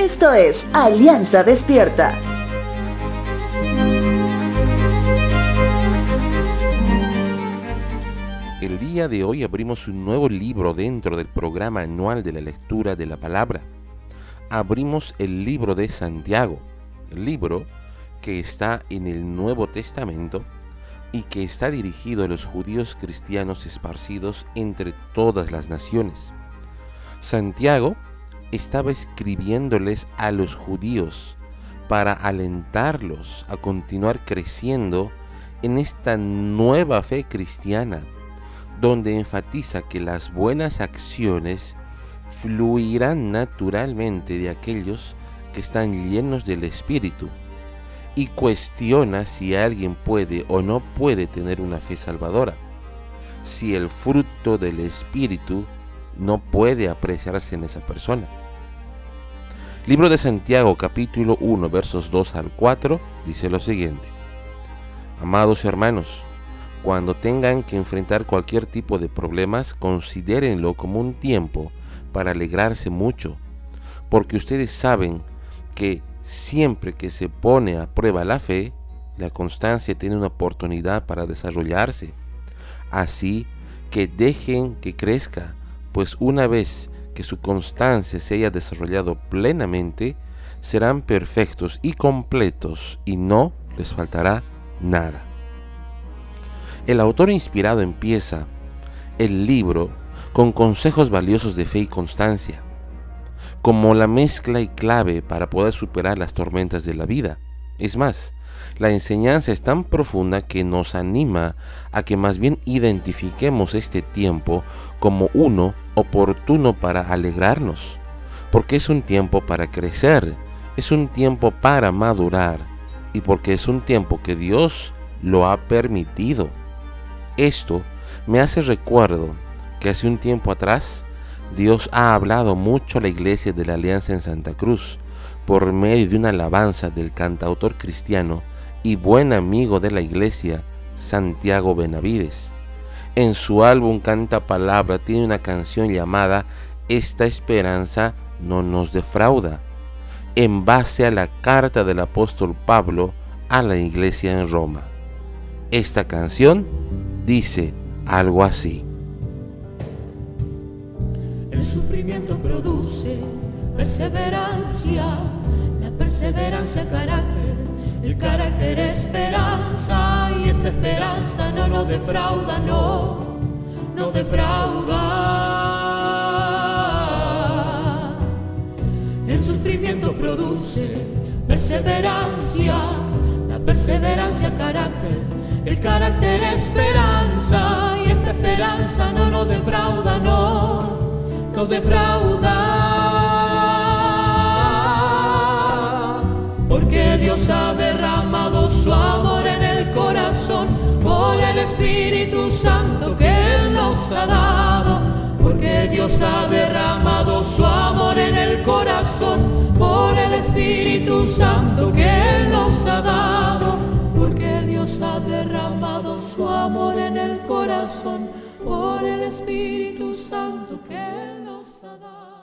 Esto es Alianza Despierta. El día de hoy abrimos un nuevo libro dentro del programa anual de la lectura de la palabra. Abrimos el libro de Santiago, libro que está en el Nuevo Testamento y que está dirigido a los judíos cristianos esparcidos entre todas las naciones. Santiago estaba escribiéndoles a los judíos para alentarlos a continuar creciendo en esta nueva fe cristiana, donde enfatiza que las buenas acciones fluirán naturalmente de aquellos que están llenos del Espíritu y cuestiona si alguien puede o no puede tener una fe salvadora, si el fruto del Espíritu no puede apreciarse en esa persona. Libro de Santiago capítulo 1 versos 2 al 4 dice lo siguiente. Amados hermanos, cuando tengan que enfrentar cualquier tipo de problemas, considérenlo como un tiempo para alegrarse mucho, porque ustedes saben que siempre que se pone a prueba la fe, la constancia tiene una oportunidad para desarrollarse. Así que dejen que crezca, pues una vez que su constancia se haya desarrollado plenamente, serán perfectos y completos y no les faltará nada. El autor inspirado empieza el libro con consejos valiosos de fe y constancia como la mezcla y clave para poder superar las tormentas de la vida. Es más, la enseñanza es tan profunda que nos anima a que más bien identifiquemos este tiempo como uno oportuno para alegrarnos, porque es un tiempo para crecer, es un tiempo para madurar y porque es un tiempo que Dios lo ha permitido. Esto me hace recuerdo que hace un tiempo atrás Dios ha hablado mucho a la iglesia de la Alianza en Santa Cruz por medio de una alabanza del cantautor cristiano y buen amigo de la iglesia, Santiago Benavides. En su álbum Canta Palabra tiene una canción llamada Esta esperanza no nos defrauda, en base a la carta del apóstol Pablo a la iglesia en Roma. Esta canción dice algo así. El sufrimiento produce perseverancia, la perseverancia carácter, el carácter esperanza y esta esperanza no nos defrauda, no nos defrauda. El sufrimiento produce perseverancia, la perseverancia carácter, el carácter esperanza y esta esperanza no nos defrauda, no nos defrauda. Espíritu Santo que Él nos ha dado. Porque Dios ha derramado su amor en el corazón por el Espíritu Santo que Él nos ha dado. Porque Dios ha derramado su amor en el corazón por el Espíritu Santo que Él nos ha dado.